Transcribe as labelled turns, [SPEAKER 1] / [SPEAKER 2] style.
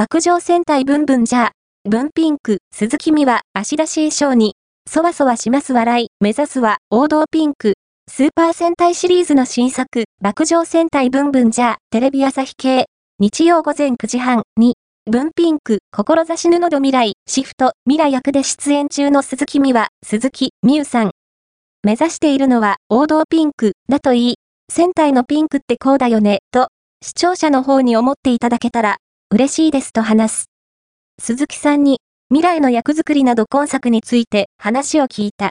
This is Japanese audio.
[SPEAKER 1] 爆上戦隊ブンブンじゃ。ブンピンク、鈴木美は足出し衣装に、そわそわします笑い、目指すは王道ピンク、スーパー戦隊シリーズの新作、爆上戦隊ブンブンじゃ。テレビ朝日系、日曜午前9時半に、ブンピンク、志布の未来、シフト、未来役で出演中の鈴木美は、鈴木美優さん。目指しているのは王道ピンク。だと言い、戦隊のピンクってこうだよね、と、視聴者の方に思っていただけたら、嬉しいですと話す。鈴木さんに、未来の役作りなど今作について話を聞いた。